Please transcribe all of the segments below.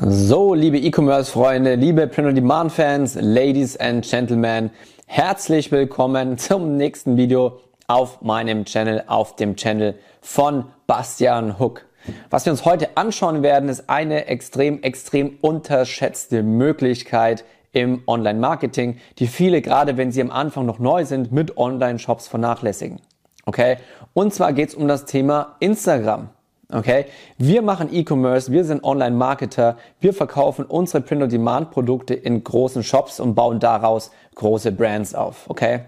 So, liebe E-Commerce-Freunde, liebe Print-on-Demand-Fans, Ladies and Gentlemen, herzlich willkommen zum nächsten Video auf meinem Channel, auf dem Channel von Bastian Hook. Was wir uns heute anschauen werden, ist eine extrem, extrem unterschätzte Möglichkeit im Online-Marketing, die viele, gerade wenn sie am Anfang noch neu sind, mit Online-Shops vernachlässigen. Okay? Und zwar geht es um das Thema Instagram. Okay? Wir machen E-Commerce, wir sind Online-Marketer, wir verkaufen unsere Print-on-Demand-Produkte in großen Shops und bauen daraus große Brands auf. Okay?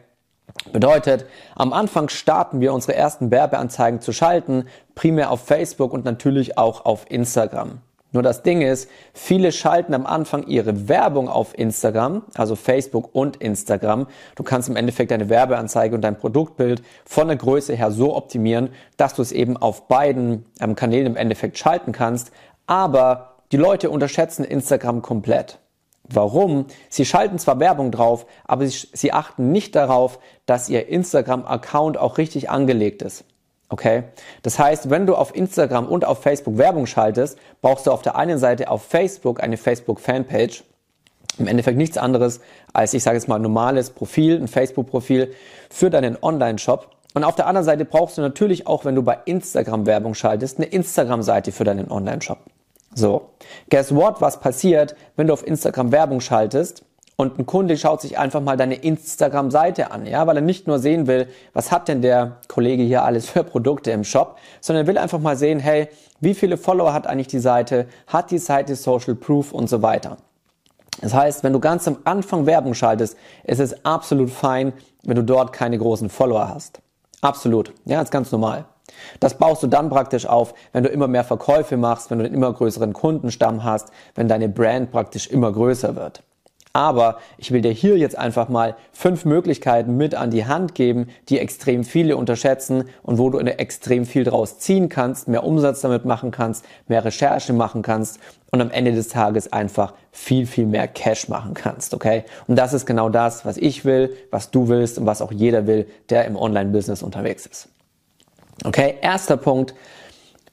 Bedeutet, am Anfang starten wir unsere ersten Werbeanzeigen zu schalten, primär auf Facebook und natürlich auch auf Instagram. Nur das Ding ist, viele schalten am Anfang ihre Werbung auf Instagram, also Facebook und Instagram. Du kannst im Endeffekt deine Werbeanzeige und dein Produktbild von der Größe her so optimieren, dass du es eben auf beiden ähm, Kanälen im Endeffekt schalten kannst. Aber die Leute unterschätzen Instagram komplett. Warum? Sie schalten zwar Werbung drauf, aber sie, sie achten nicht darauf, dass ihr Instagram-Account auch richtig angelegt ist. Okay? Das heißt, wenn du auf Instagram und auf Facebook Werbung schaltest, brauchst du auf der einen Seite auf Facebook eine Facebook-Fanpage. Im Endeffekt nichts anderes als, ich sage jetzt mal, ein normales Profil, ein Facebook-Profil für deinen Online-Shop. Und auf der anderen Seite brauchst du natürlich auch, wenn du bei Instagram Werbung schaltest, eine Instagram-Seite für deinen Online-Shop. So, guess what, was passiert, wenn du auf Instagram Werbung schaltest? Und ein Kunde schaut sich einfach mal deine Instagram-Seite an, ja, weil er nicht nur sehen will, was hat denn der Kollege hier alles für Produkte im Shop, sondern er will einfach mal sehen, hey, wie viele Follower hat eigentlich die Seite, hat die Seite Social Proof und so weiter. Das heißt, wenn du ganz am Anfang Werbung schaltest, ist es absolut fein, wenn du dort keine großen Follower hast. Absolut. Ja, ist ganz normal. Das baust du dann praktisch auf, wenn du immer mehr Verkäufe machst, wenn du einen immer größeren Kundenstamm hast, wenn deine Brand praktisch immer größer wird. Aber ich will dir hier jetzt einfach mal fünf Möglichkeiten mit an die Hand geben, die extrem viele unterschätzen und wo du extrem viel draus ziehen kannst, mehr Umsatz damit machen kannst, mehr Recherche machen kannst und am Ende des Tages einfach viel, viel mehr Cash machen kannst, okay? Und das ist genau das, was ich will, was du willst und was auch jeder will, der im Online-Business unterwegs ist. Okay, erster Punkt.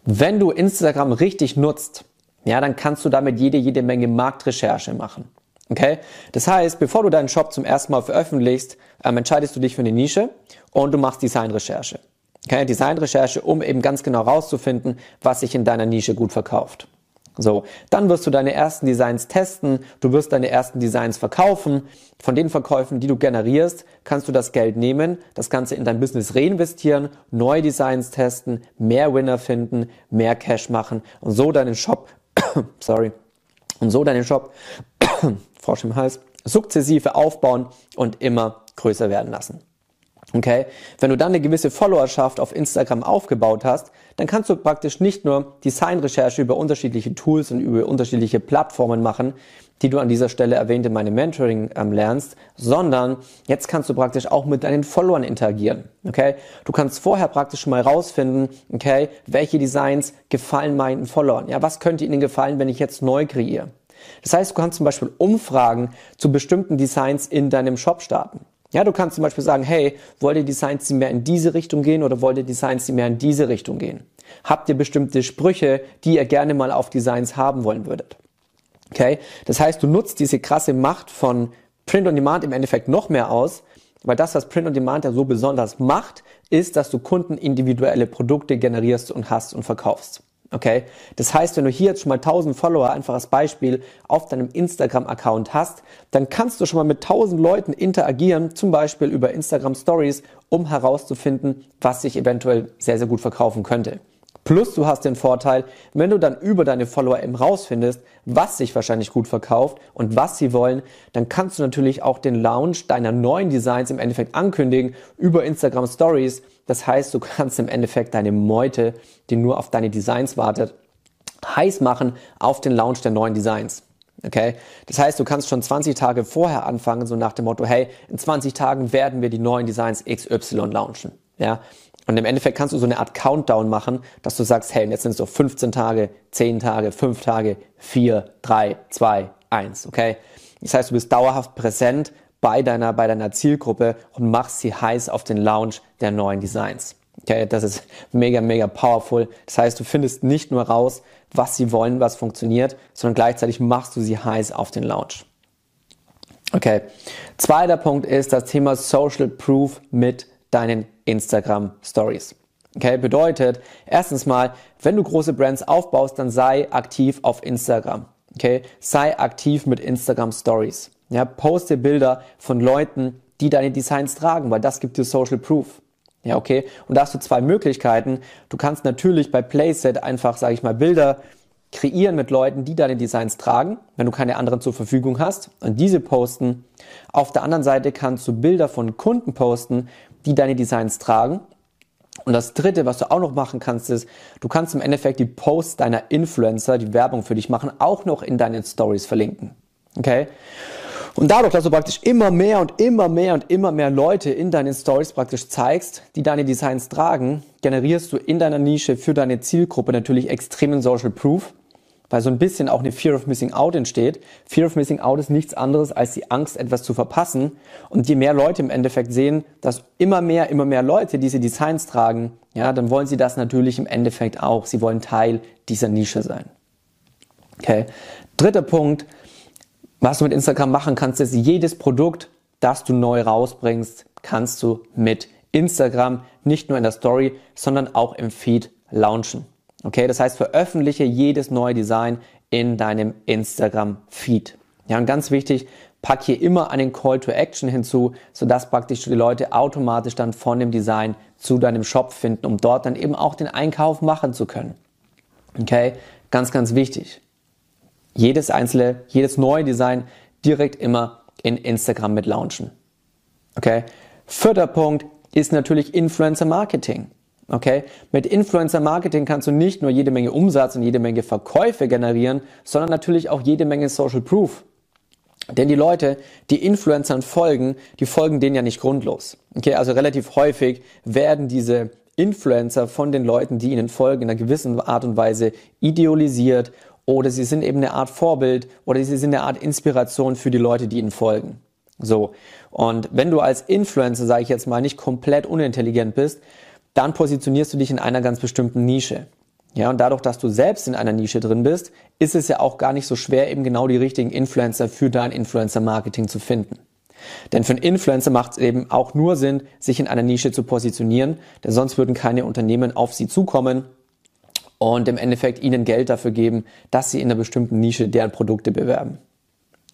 Wenn du Instagram richtig nutzt, ja, dann kannst du damit jede, jede Menge Marktrecherche machen. Okay? Das heißt, bevor du deinen Shop zum ersten Mal veröffentlichst, ähm, entscheidest du dich für eine Nische und du machst Designrecherche. Okay? Designrecherche, um eben ganz genau rauszufinden, was sich in deiner Nische gut verkauft. So, dann wirst du deine ersten Designs testen, du wirst deine ersten Designs verkaufen. Von den Verkäufen, die du generierst, kannst du das Geld nehmen, das Ganze in dein Business reinvestieren, neue Designs testen, mehr Winner finden, mehr Cash machen und so deinen Shop, sorry, und so deinen Shop Frosch im Hals, sukzessive aufbauen und immer größer werden lassen. Okay? Wenn du dann eine gewisse Followerschaft auf Instagram aufgebaut hast, dann kannst du praktisch nicht nur Designrecherche über unterschiedliche Tools und über unterschiedliche Plattformen machen, die du an dieser Stelle erwähnt in meinem Mentoring ähm, lernst, sondern jetzt kannst du praktisch auch mit deinen Followern interagieren. Okay? Du kannst vorher praktisch mal rausfinden, okay, welche Designs gefallen meinen Followern. Ja, was könnte ihnen gefallen, wenn ich jetzt neu kreiere? Das heißt, du kannst zum Beispiel Umfragen zu bestimmten Designs in deinem Shop starten. Ja, du kannst zum Beispiel sagen, hey, wollt ihr Designs, die mehr in diese Richtung gehen oder wollt ihr Designs, die mehr in diese Richtung gehen? Habt ihr bestimmte Sprüche, die ihr gerne mal auf Designs haben wollen würdet? Okay? Das heißt, du nutzt diese krasse Macht von Print on Demand im Endeffekt noch mehr aus, weil das, was Print on Demand ja so besonders macht, ist, dass du Kunden individuelle Produkte generierst und hast und verkaufst. Okay? Das heißt, wenn du hier jetzt schon mal 1000 Follower, einfach als Beispiel, auf deinem Instagram-Account hast, dann kannst du schon mal mit 1000 Leuten interagieren, zum Beispiel über Instagram Stories, um herauszufinden, was sich eventuell sehr, sehr gut verkaufen könnte. Plus du hast den Vorteil, wenn du dann über deine Follower eben rausfindest, was sich wahrscheinlich gut verkauft und was sie wollen, dann kannst du natürlich auch den Launch deiner neuen Designs im Endeffekt ankündigen über Instagram Stories. Das heißt, du kannst im Endeffekt deine Meute, die nur auf deine Designs wartet, heiß machen auf den Launch der neuen Designs. Okay? Das heißt, du kannst schon 20 Tage vorher anfangen, so nach dem Motto, hey, in 20 Tagen werden wir die neuen Designs XY launchen. Ja? Und im Endeffekt kannst du so eine Art Countdown machen, dass du sagst, hey, jetzt sind es so 15 Tage, 10 Tage, 5 Tage, 4, 3, 2, 1, okay? Das heißt, du bist dauerhaft präsent bei deiner, bei deiner Zielgruppe und machst sie heiß auf den Launch der neuen Designs. Okay, das ist mega, mega powerful. Das heißt, du findest nicht nur raus, was sie wollen, was funktioniert, sondern gleichzeitig machst du sie heiß auf den Launch. Okay. Zweiter Punkt ist das Thema Social Proof mit deinen Instagram Stories. Okay, bedeutet, erstens mal, wenn du große Brands aufbaust, dann sei aktiv auf Instagram. Okay, sei aktiv mit Instagram Stories. Ja, poste Bilder von Leuten, die deine Designs tragen, weil das gibt dir Social Proof. Ja, okay. Und da hast du zwei Möglichkeiten. Du kannst natürlich bei Playset einfach, sage ich mal, Bilder kreieren mit Leuten, die deine Designs tragen, wenn du keine anderen zur Verfügung hast und diese posten. Auf der anderen Seite kannst du Bilder von Kunden posten, die deine Designs tragen. Und das dritte, was du auch noch machen kannst, ist, du kannst im Endeffekt die Posts deiner Influencer, die Werbung für dich machen, auch noch in deinen Stories verlinken. Okay? Und dadurch, dass du praktisch immer mehr und immer mehr und immer mehr Leute in deinen Stories praktisch zeigst, die deine Designs tragen, generierst du in deiner Nische für deine Zielgruppe natürlich extremen Social Proof, weil so ein bisschen auch eine Fear of Missing Out entsteht. Fear of Missing Out ist nichts anderes als die Angst, etwas zu verpassen. Und je mehr Leute im Endeffekt sehen, dass immer mehr, immer mehr Leute diese Designs tragen, ja, dann wollen sie das natürlich im Endeffekt auch. Sie wollen Teil dieser Nische sein. Okay. Dritter Punkt, was du mit Instagram machen kannst, ist jedes Produkt, das du neu rausbringst, kannst du mit Instagram nicht nur in der Story, sondern auch im Feed launchen. Okay, das heißt, veröffentliche jedes neue Design in deinem Instagram-Feed. Ja, und ganz wichtig, pack hier immer einen Call to Action hinzu, sodass praktisch die Leute automatisch dann von dem Design zu deinem Shop finden, um dort dann eben auch den Einkauf machen zu können. Okay, ganz, ganz wichtig jedes einzelne, jedes neue Design direkt immer in Instagram mit launchen. Okay? Vierter Punkt ist natürlich Influencer Marketing. Okay? Mit Influencer Marketing kannst du nicht nur jede Menge Umsatz und jede Menge Verkäufe generieren, sondern natürlich auch jede Menge Social Proof. Denn die Leute, die Influencern folgen, die folgen denen ja nicht grundlos. Okay, also relativ häufig werden diese Influencer von den Leuten, die ihnen folgen, in einer gewissen Art und Weise idealisiert oder sie sind eben eine Art Vorbild oder sie sind eine Art Inspiration für die Leute, die ihnen folgen. So. Und wenn du als Influencer, sage ich jetzt mal, nicht komplett unintelligent bist, dann positionierst du dich in einer ganz bestimmten Nische. Ja, und dadurch, dass du selbst in einer Nische drin bist, ist es ja auch gar nicht so schwer, eben genau die richtigen Influencer für dein Influencer-Marketing zu finden. Denn für einen Influencer macht es eben auch nur Sinn, sich in einer Nische zu positionieren, denn sonst würden keine Unternehmen auf sie zukommen und im Endeffekt ihnen Geld dafür geben, dass sie in einer bestimmten Nische deren Produkte bewerben.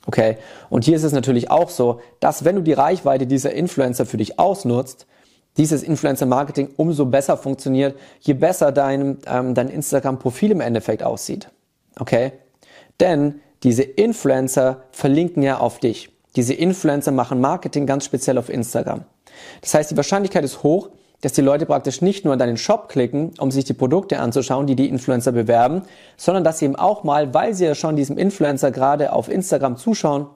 Okay? Und hier ist es natürlich auch so, dass wenn du die Reichweite dieser Influencer für dich ausnutzt, dieses Influencer-Marketing umso besser funktioniert, je besser dein, ähm, dein Instagram-Profil im Endeffekt aussieht. Okay? Denn diese Influencer verlinken ja auf dich. Diese Influencer machen Marketing ganz speziell auf Instagram. Das heißt, die Wahrscheinlichkeit ist hoch, dass die Leute praktisch nicht nur in deinen Shop klicken, um sich die Produkte anzuschauen, die die Influencer bewerben, sondern dass sie eben auch mal, weil sie ja schon diesem Influencer gerade auf Instagram zuschauen,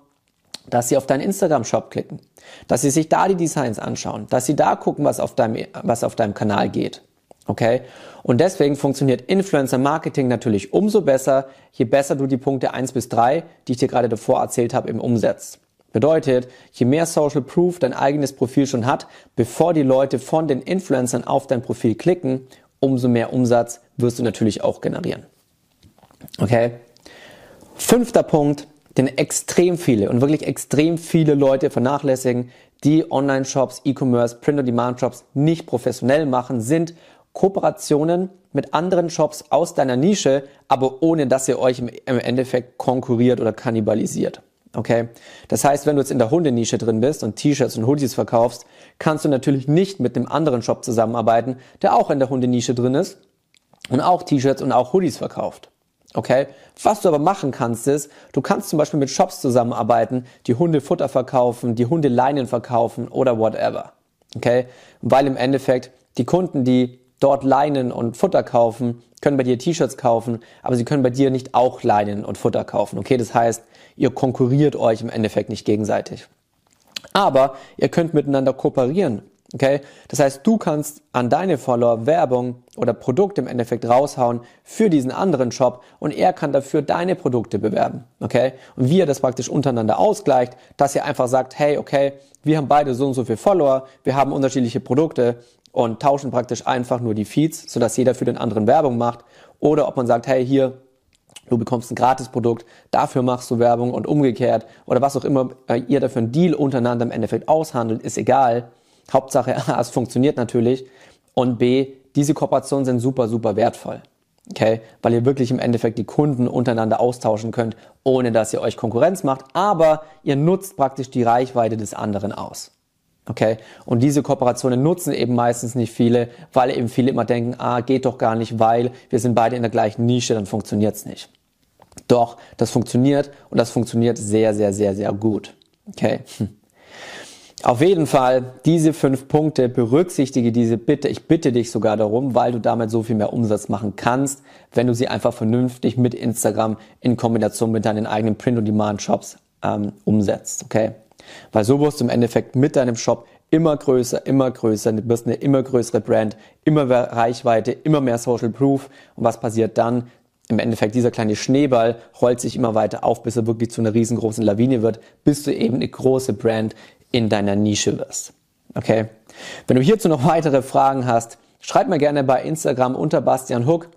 dass sie auf deinen Instagram-Shop klicken, dass sie sich da die Designs anschauen, dass sie da gucken, was auf deinem, was auf deinem Kanal geht. Okay? Und deswegen funktioniert Influencer Marketing natürlich umso besser, je besser du die Punkte eins bis drei, die ich dir gerade davor erzählt habe, im umsetzt. Bedeutet, je mehr Social Proof dein eigenes Profil schon hat, bevor die Leute von den Influencern auf dein Profil klicken, umso mehr Umsatz wirst du natürlich auch generieren. Okay? Fünfter Punkt, den extrem viele und wirklich extrem viele Leute vernachlässigen, die Online-Shops, E-Commerce, Print-on-Demand-Shops nicht professionell machen, sind Kooperationen mit anderen Shops aus deiner Nische, aber ohne dass ihr euch im Endeffekt konkurriert oder kannibalisiert. Okay? Das heißt, wenn du jetzt in der Hundenische drin bist und T-Shirts und Hoodies verkaufst, kannst du natürlich nicht mit einem anderen Shop zusammenarbeiten, der auch in der Hundenische drin ist und auch T-Shirts und auch Hoodies verkauft. Okay? Was du aber machen kannst, ist, du kannst zum Beispiel mit Shops zusammenarbeiten, die Hundefutter verkaufen, die Hundeleinen verkaufen oder whatever. Okay? Weil im Endeffekt die Kunden, die dort Leinen und Futter kaufen, können bei dir T-Shirts kaufen, aber sie können bei dir nicht auch Leinen und Futter kaufen. Okay, das heißt, ihr konkurriert euch im Endeffekt nicht gegenseitig. Aber ihr könnt miteinander kooperieren. Okay? Das heißt, du kannst an deine Follower Werbung oder Produkte im Endeffekt raushauen für diesen anderen Shop und er kann dafür deine Produkte bewerben. Okay? Und wie ihr das praktisch untereinander ausgleicht, dass ihr einfach sagt, hey, okay, wir haben beide so und so viele Follower, wir haben unterschiedliche Produkte und tauschen praktisch einfach nur die Feeds, sodass jeder für den anderen Werbung macht. Oder ob man sagt, hey, hier, Du bekommst ein Gratisprodukt, dafür machst du Werbung und umgekehrt oder was auch immer äh, ihr dafür einen Deal untereinander im Endeffekt aushandelt, ist egal. Hauptsache, A, es funktioniert natürlich und B, diese Kooperationen sind super, super wertvoll. Okay, weil ihr wirklich im Endeffekt die Kunden untereinander austauschen könnt, ohne dass ihr euch Konkurrenz macht, aber ihr nutzt praktisch die Reichweite des anderen aus. Okay, und diese Kooperationen nutzen eben meistens nicht viele, weil eben viele immer denken, ah, geht doch gar nicht, weil wir sind beide in der gleichen Nische, dann funktioniert's nicht. Doch, das funktioniert und das funktioniert sehr, sehr, sehr, sehr gut. Okay. Hm. Auf jeden Fall, diese fünf Punkte, berücksichtige diese bitte. Ich bitte dich sogar darum, weil du damit so viel mehr Umsatz machen kannst, wenn du sie einfach vernünftig mit Instagram in Kombination mit deinen eigenen Print-on-Demand-Shops ähm, umsetzt. Okay? Weil so wirst du im Endeffekt mit deinem Shop immer größer, immer größer, du wirst eine immer größere Brand, immer mehr Reichweite, immer mehr Social Proof. Und was passiert dann? Im Endeffekt, dieser kleine Schneeball rollt sich immer weiter auf, bis er wirklich zu einer riesengroßen Lawine wird, bis du eben eine große Brand in deiner Nische wirst. Okay? Wenn du hierzu noch weitere Fragen hast, schreib mir gerne bei Instagram unter Bastian Hook.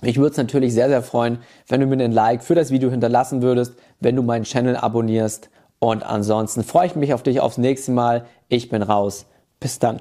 Mich würde es natürlich sehr, sehr freuen, wenn du mir einen Like für das Video hinterlassen würdest, wenn du meinen Channel abonnierst. Und ansonsten freue ich mich auf dich aufs nächste Mal. Ich bin raus. Bis dann.